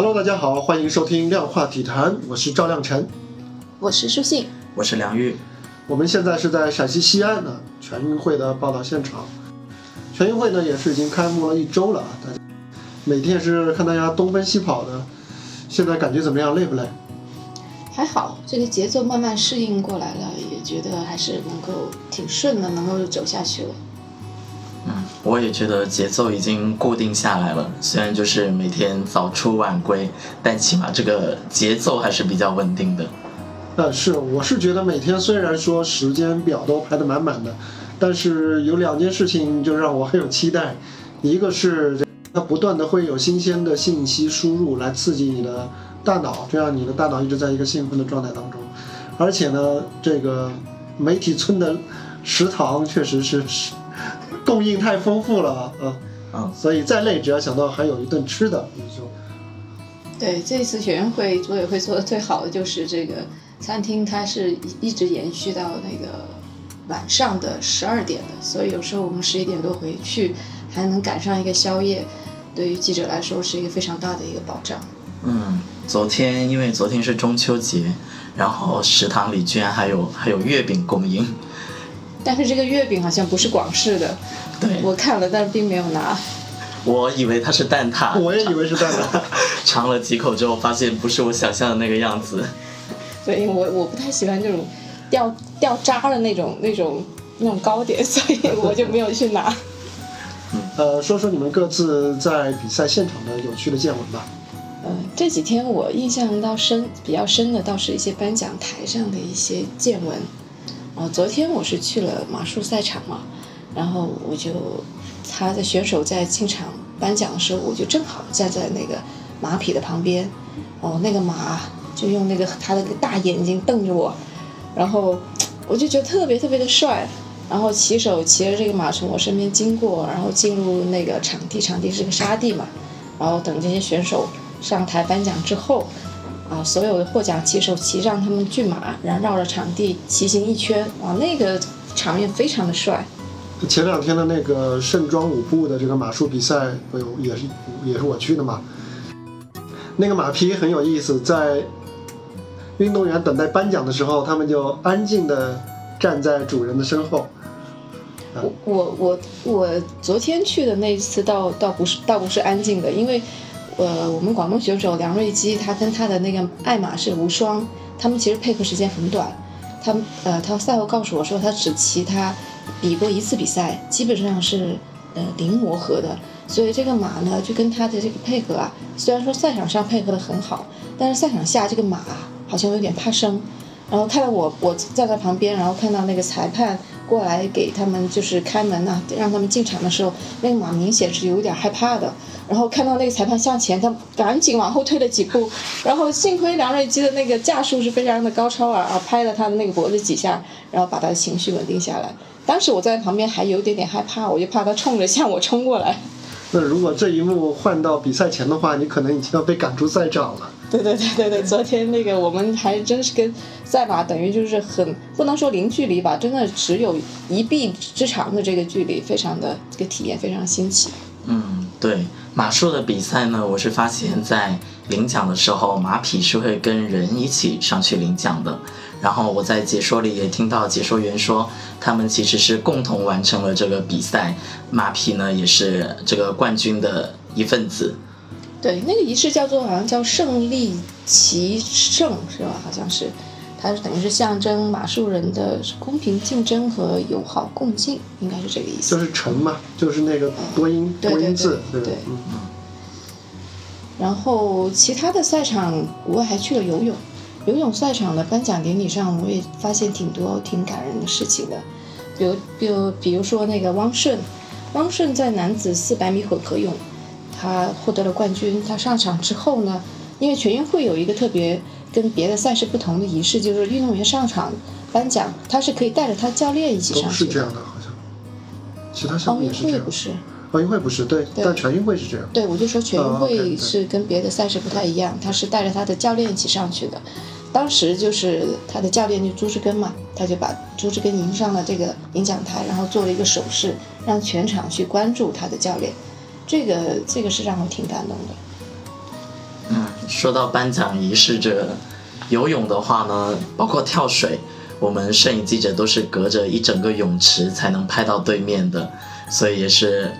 Hello，大家好，欢迎收听量化体坛，我是赵亮晨，我是舒信，我是梁玉。我们现在是在陕西西安的全运会的报道现场。全运会呢也是已经开幕了一周了啊，大家每天也是看大家东奔西跑的，现在感觉怎么样？累不累？还好，这个节奏慢慢适应过来了，也觉得还是能够挺顺的，能够走下去了。我也觉得节奏已经固定下来了。虽然就是每天早出晚归，但起码这个节奏还是比较稳定的。呃，是，我是觉得每天虽然说时间表都排得满满的，但是有两件事情就让我很有期待。一个是它不断的会有新鲜的信息输入来刺激你的大脑，这样你的大脑一直在一个兴奋的状态当中。而且呢，这个媒体村的食堂确实是供应太丰富了啊，啊，所以再累只要想到还有一顿吃的，你就对，这次学员会组委会做的最好的就是这个餐厅，它是一一直延续到那个晚上的十二点的，所以有时候我们十一点多回去还能赶上一个宵夜，对于记者来说是一个非常大的一个保障。嗯，昨天因为昨天是中秋节，然后食堂里居然还有还有月饼供应。但是这个月饼好像不是广式的，对，我看了，但是并没有拿。我以为它是蛋挞，我也以为是蛋挞。尝了几口之后，发现不是我想象的那个样子。对，我我不太喜欢这种掉掉渣的那种那种那种糕点，所以我就没有去拿。呃，说说你们各自在比赛现场的有趣的见闻吧。呃，这几天我印象到深比较深的，倒是一些颁奖台上的一些见闻。哦，昨天我是去了马术赛场嘛，然后我就他的选手在进场颁奖的时候，我就正好站在那个马匹的旁边。哦，那个马就用那个他的大眼睛瞪着我，然后我就觉得特别特别的帅。然后骑手骑着这个马从我身边经过，然后进入那个场地，场地是个沙地嘛，然后等这些选手上台颁奖之后，啊，所有的获奖骑手骑上他们骏马，然后绕着场地骑行一圈，哇，那个场面非常的帅。前两天的那个盛装舞步的这个马术比赛，哎呦，也是也是我去的嘛。那个马匹很有意思，在运动员等待颁奖的时候，他们就安静的站在主人的身后。我我我我昨天去的那一次倒倒不是倒不是安静的，因为呃我们广东选手梁瑞基他跟他的那个爱马仕无双，他们其实配合时间很短，他呃他赛后告诉我说他只骑他比过一次比赛，基本上是呃零磨合的，所以这个马呢就跟他的这个配合啊，虽然说赛场上配合的很好，但是赛场下这个马好像有点怕生，然后看到我我站在旁边，然后看到那个裁判。过来给他们就是开门呐、让他们进场的时候，那个马明显是有点害怕的。然后看到那个裁判向前，他赶紧往后退了几步。然后幸亏梁瑞基的那个架术是非常的高超啊，啊拍了他的那个脖子几下，然后把他的情绪稳定下来。当时我在旁边还有点点害怕，我就怕他冲着向我冲过来。那如果这一幕换到比赛前的话，你可能已经要被赶出赛场了。对对对对对，昨天那个我们还真是跟赛马等于就是很不能说零距离吧，真的只有一臂之长的这个距离，非常的这个体验非常新奇。嗯，对，马术的比赛呢，我是发现在领奖的时候，马匹是会跟人一起上去领奖的。然后我在解说里也听到解说员说，他们其实是共同完成了这个比赛，马匹呢也是这个冠军的一份子。对，那个仪式叫做好像叫胜利骑胜是吧？好像是，它是等于是象征马术人的公平竞争和友好共进，应该是这个意思。就是成嘛，就是那个多音多音字，对对嗯。然后其他的赛场，我还去了游泳。游泳赛场的颁奖典礼上，我也发现挺多挺感人的事情的，比如，比如，比如说那个汪顺，汪顺在男子四百米混合泳，他获得了冠军。他上场之后呢，因为全运会有一个特别跟别的赛事不同的仪式，就是运动员上场颁奖，他是可以带着他教练一起上去的。是这样的，好像。其他项目也是这样会不。是。奥运会不是对，对但全运会是这样。对，我就说全运会是跟别的赛事不太一样，他是带着他的教练一起上去的。当时就是他的教练就朱志根嘛，他就把朱志根迎上了这个领奖台，然后做了一个手势，让全场去关注他的教练。这个这个是让我挺感动的。嗯，说到颁奖仪式，这个游泳的话呢，包括跳水，我们摄影记者都是隔着一整个泳池才能拍到对面的，所以也是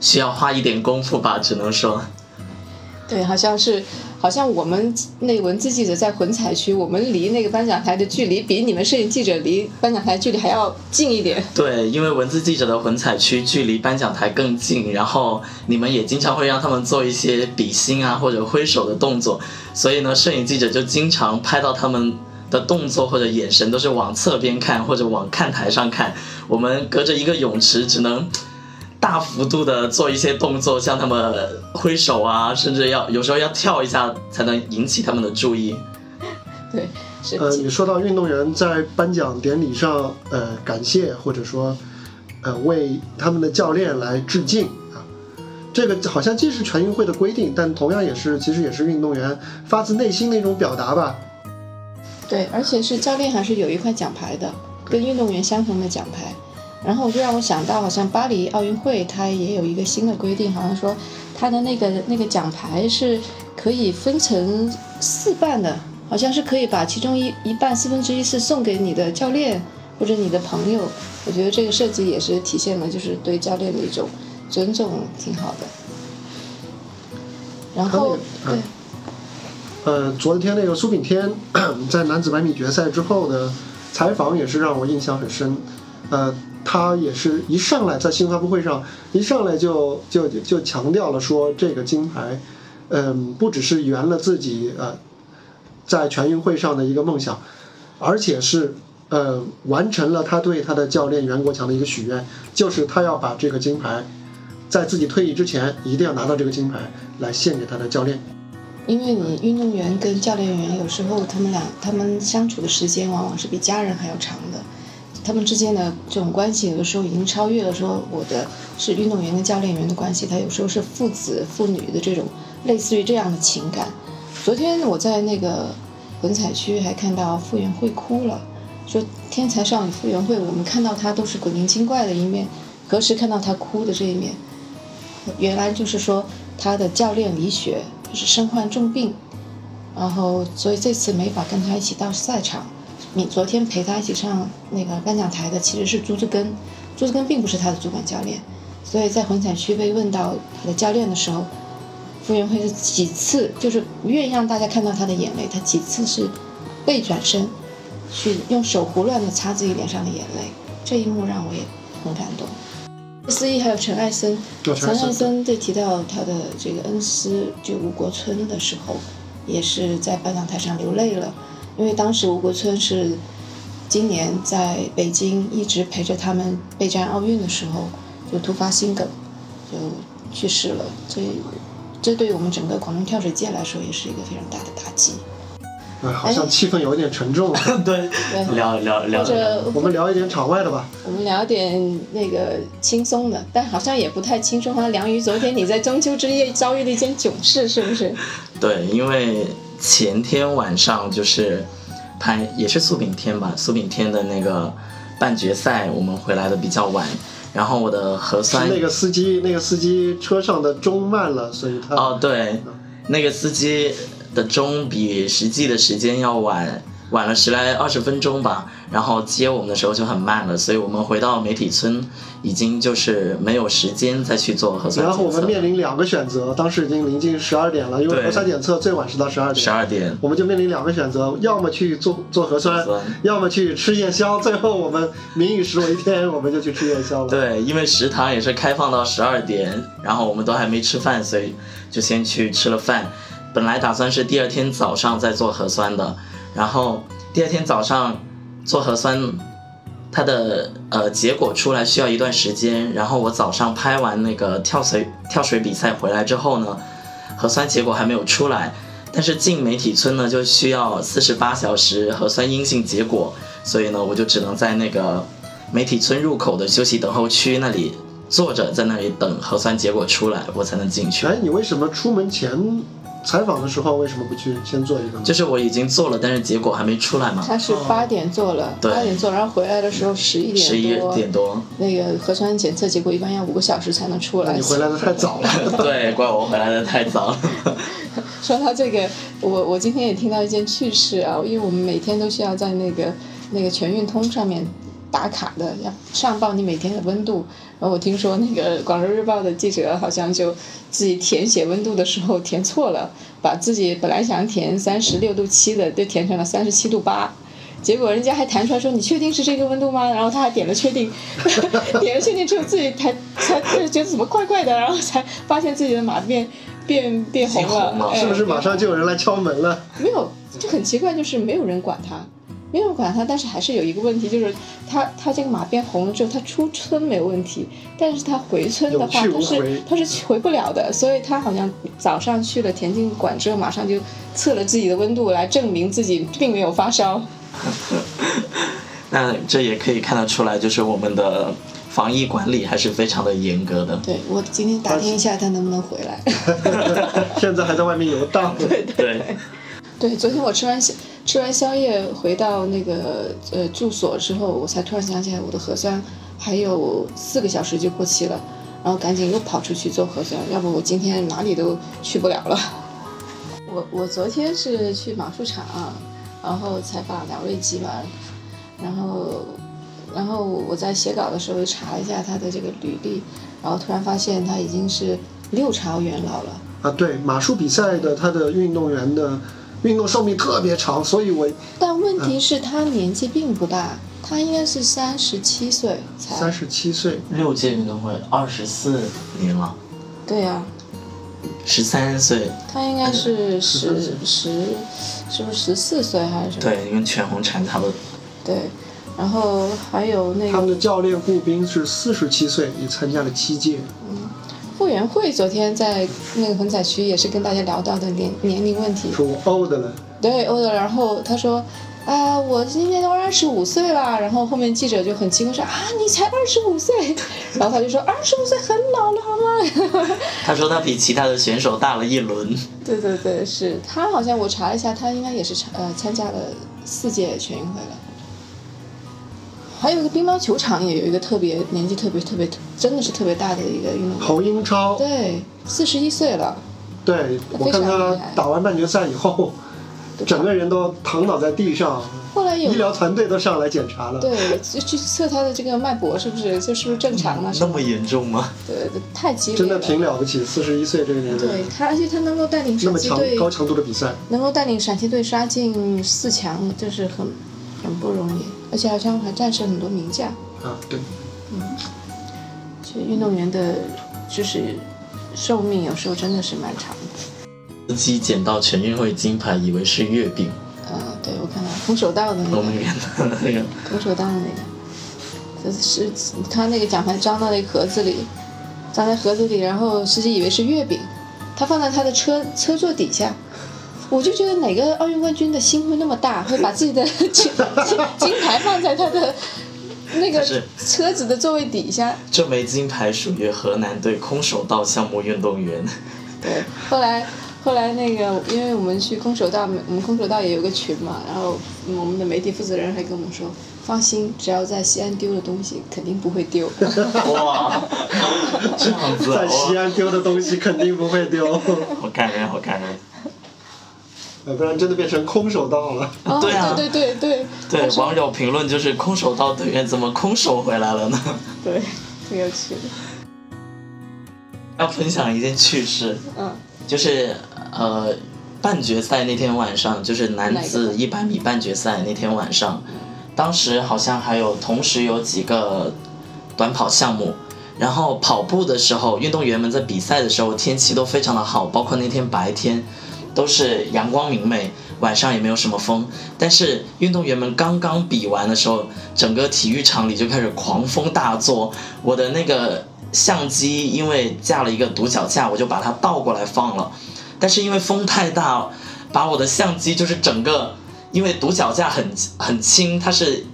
需要花一点功夫吧，只能说。对，好像是。好像我们那文字记者在混采区，我们离那个颁奖台的距离比你们摄影记者离颁奖台距离还要近一点。对，因为文字记者的混采区距离颁奖台更近，然后你们也经常会让他们做一些比心啊或者挥手的动作，所以呢，摄影记者就经常拍到他们的动作或者眼神都是往侧边看或者往看台上看，我们隔着一个泳池只能。大幅度的做一些动作，向他们挥手啊，甚至要有时候要跳一下才能引起他们的注意。对，是。呃，你说到运动员在颁奖典礼上，呃，感谢或者说，呃，为他们的教练来致敬啊，这个好像既是全运会的规定，但同样也是其实也是运动员发自内心的一种表达吧。对，而且是教练还是有一块奖牌的，跟运动员相同的奖牌。然后就让我想到，好像巴黎奥运会它也有一个新的规定，好像说它的那个那个奖牌是可以分成四半的，好像是可以把其中一一半四分之一是送给你的教练或者你的朋友。我觉得这个设计也是体现了就是对教练的一种尊重，挺好的。然后对，呃，昨天那个苏炳添在男子百米决赛之后的采访也是让我印象很深，呃。他也是一上来在新闻发布会上一上来就就就强调了说这个金牌，嗯，不只是圆了自己呃在全运会上的一个梦想，而且是呃完成了他对他的教练袁国强的一个许愿，就是他要把这个金牌在自己退役之前一定要拿到这个金牌来献给他的教练。因为你运动员跟教练员有时候他们俩他们相处的时间往往是比家人还要长的。他们之间的这种关系，有的时候已经超越了说我的是运动员跟教练员的关系，他有时候是父子父女的这种类似于这样的情感。昨天我在那个文采区还看到傅园慧哭了，说天才少女傅园慧，我们看到她都是古灵精怪的一面，何时看到她哭的这一面？原来就是说她的教练李雪就是身患重病，然后所以这次没法跟她一起到赛场。你昨天陪他一起上那个颁奖台的其实是朱志根，朱志根并不是他的主管教练，所以在混采区被问到他的教练的时候，傅园慧是几次就是不愿意让大家看到他的眼泪，他几次是背转身去用手胡乱的擦自己脸上的眼泪，这一幕让我也很感动。司仪还有陈艾森，陈艾森在提到他的这个恩师就吴国春的时候，也是在颁奖台上流泪了。因为当时吴国村是今年在北京一直陪着他们备战奥运的时候，就突发心梗，就去世了。这这对于我们整个广东跳水界来说，也是一个非常大的打击。哎，好像气氛有一点沉重。对，聊聊聊。或者我们聊一点场外的吧。我们聊点那个轻松的，但好像也不太轻松啊。梁宇，昨天你在中秋之夜遭遇了一件囧事，是不是？对，因为。前天晚上就是拍，也是苏炳添吧，苏炳添的那个半决赛，我们回来的比较晚，然后我的核酸那个司机那个司机车上的钟慢了，所以他哦对，那个司机的钟比实际的时间要晚。晚了十来二十分钟吧，然后接我们的时候就很慢了，所以我们回到媒体村，已经就是没有时间再去做核酸检测。然后我们面临两个选择，当时已经临近十二点了，因为核酸检测最晚是到十二点。十二点，我们就面临两个选择，要么去做做核酸，要么去吃夜宵。最后我们民以食为天，我们就去吃夜宵了。对，因为食堂也是开放到十二点，然后我们都还没吃饭，所以就先去吃了饭。本来打算是第二天早上再做核酸的。然后第二天早上做核酸，它的呃结果出来需要一段时间。然后我早上拍完那个跳水跳水比赛回来之后呢，核酸结果还没有出来。但是进媒体村呢就需要四十八小时核酸阴性结果，所以呢我就只能在那个媒体村入口的休息等候区那里坐着，在那里等核酸结果出来，我才能进去。哎，你为什么出门前？采访的时候为什么不去先做一个？就是我已经做了，但是结果还没出来嘛。他是八点做了，八点做，然后回来的时候十一点十一点多。那个核酸检测结果一般要五个小时才能出来。你回来的太早了。对，怪我回来的太早了。说到这个，我我今天也听到一件趣事啊，因为我们每天都需要在那个那个全运通上面打卡的，要上报你每天的温度。然后我听说那个广州日报的记者好像就自己填写温度的时候填错了，把自己本来想填三十六度七的，就填成了三十七度八。结果人家还弹出来说：“你确定是这个温度吗？”然后他还点了确定，点了确定之后自己才才觉得怎么怪怪的，然后才发现自己的马变变变红了，是不是马上就有人来敲门了？没有，就很奇怪，就是没有人管他，没有人管他，但是还是有一个问题，就是他他这个马变红了之后，他出村没有问题，但是他回村的话，他是他是回不了的，所以他好像早上去了田径馆之后，马上就测了自己的温度来证明自己并没有发烧。那这也可以看得出来，就是我们的防疫管理还是非常的严格的。对我今天打听一下，他能不能回来。现在还在外面游荡。对对对，对昨天我吃完宵吃完宵夜回到那个呃住所之后，我才突然想起来我的核酸还有四个小时就过期了，然后赶紧又跑出去做核酸，要不我今天哪里都去不了了。我我昨天是去马术场。然后采访梁瑞基嘛，然后，然后我在写稿的时候查了一下他的这个履历，然后突然发现他已经是六朝元老了。啊，对，马术比赛的他的运动员的运动寿命特别长，所以我。但问题是，他年纪并不大，他应该是三十七岁才。三十七岁，六届运动会二十四年了。对呀。十三岁。他应该是十十。是不是十四岁还是什么？对，跟全红婵差不多。对，然后还有那个他们的教练顾斌是四十七岁，也参加了七届。嗯，傅园慧昨天在那个混彩区也是跟大家聊到的年年龄问题。说我 old 了。对 old 了，然后他说。啊，我今年都二十五岁了，然后后面记者就很奇怪说啊，你才二十五岁，然后他就说二十五岁很老了好吗？他说他比其他的选手大了一轮。对对对，是他好像我查了一下，他应该也是参呃参加了四届全运会了。还有一个乒乓球场也有一个特别年纪特别特别真的是特别大的一个运动员。侯英超。对，四十一岁了。对，我看他打完半决赛以后。整个人都躺倒在地上，后来有医疗团队都上来检查了，对，就去测他的这个脉搏是不是就是不是正常了？那么严重吗？对，太激烈了，真的挺了不起，四十一岁这个年龄，对他，而且他能够带领那么强高强度的比赛，能够带领陕西队杀进四强，就是很很不容易，而且好像还战胜很多名将。啊，对，嗯，其实运动员的，就是寿命有时候真的是蛮长的。司机捡到全运会金牌，以为是月饼。嗯，对，我看到空手道的那个。那个。空手道的那个，这是他那个奖牌装到那个盒子里，装在盒子里，然后司机以为是月饼，他放在他的车车座底下。我就觉得哪个奥运冠军的心会那么大，会把自己的 金金牌放在他的那个车子的座位底下。这枚金牌属于河南队空手道项目运动员。对，后来。后来那个，因为我们去空手道，我们空手道也有个群嘛，然后我们的媒体负责人还跟我们说，放心，只要在西安丢的东西，肯定不会丢。哇，这样子，在西安丢的东西肯定不会丢。好感人，好感人。要不然真的变成空手道了。对啊，对对对对。对，网友评论就是空手道队员怎么空手回来了呢？对，挺有趣的。要分享一件趣事。嗯。就是呃，半决赛那天晚上，就是男子一百米半决赛那天晚上，当时好像还有同时有几个短跑项目，然后跑步的时候，运动员们在比赛的时候天气都非常的好，包括那天白天都是阳光明媚，晚上也没有什么风，但是运动员们刚刚比完的时候，整个体育场里就开始狂风大作，我的那个。相机因为架了一个独脚架，我就把它倒过来放了，但是因为风太大，把我的相机就是整个，因为独脚架很很轻，它是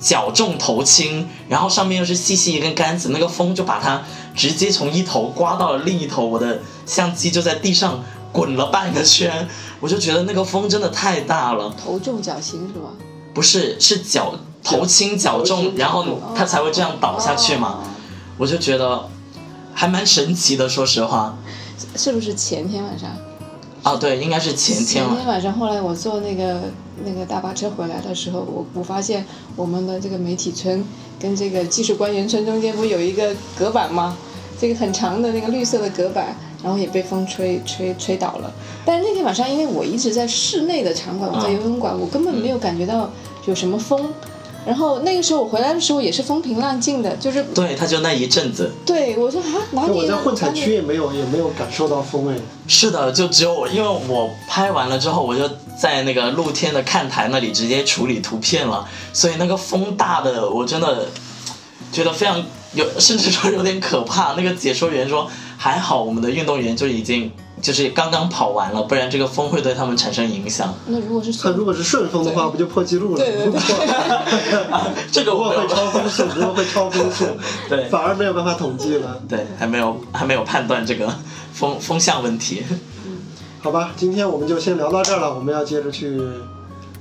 脚重头轻，然后上面又是细细一根杆子，那个风就把它直接从一头刮到了另一头，我的相机就在地上滚了半个圈，我就觉得那个风真的太大了。头重脚轻是吧？不是，是脚头轻脚重，然后它才会这样倒下去嘛。我就觉得还蛮神奇的，说实话。是不是前天晚上？啊，对，应该是前天前天晚上，后来我坐那个那个大巴车回来的时候，我我发现我们的这个媒体村跟这个技术官员村中间不有一个隔板吗？这个很长的那个绿色的隔板，然后也被风吹吹吹倒了。但是那天晚上，因为我一直在室内的场馆，我在游泳馆，我根本没有感觉到有什么风。然后那个时候我回来的时候也是风平浪静的，就是对，他就那一阵子。对，我说啊，哪里？我在混采区也没有也没有感受到风哎。是的，就只有我，因为我拍完了之后，我就在那个露天的看台那里直接处理图片了，所以那个风大的，我真的觉得非常有，甚至说有点可怕。那个解说员说，还好我们的运动员就已经。就是刚刚跑完了，不然这个风会对他们产生影响。那如果是他如果是顺风的话，不就破纪录了？对对对。这个我会超风速，如果会超风速，对，反而没有办法统计了。对，还没有还没有判断这个风风向问题。嗯，好吧，今天我们就先聊到这儿了，我们要接着去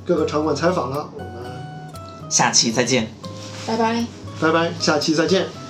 各个场馆采访了。我们下期再见，拜拜，拜拜，下期再见。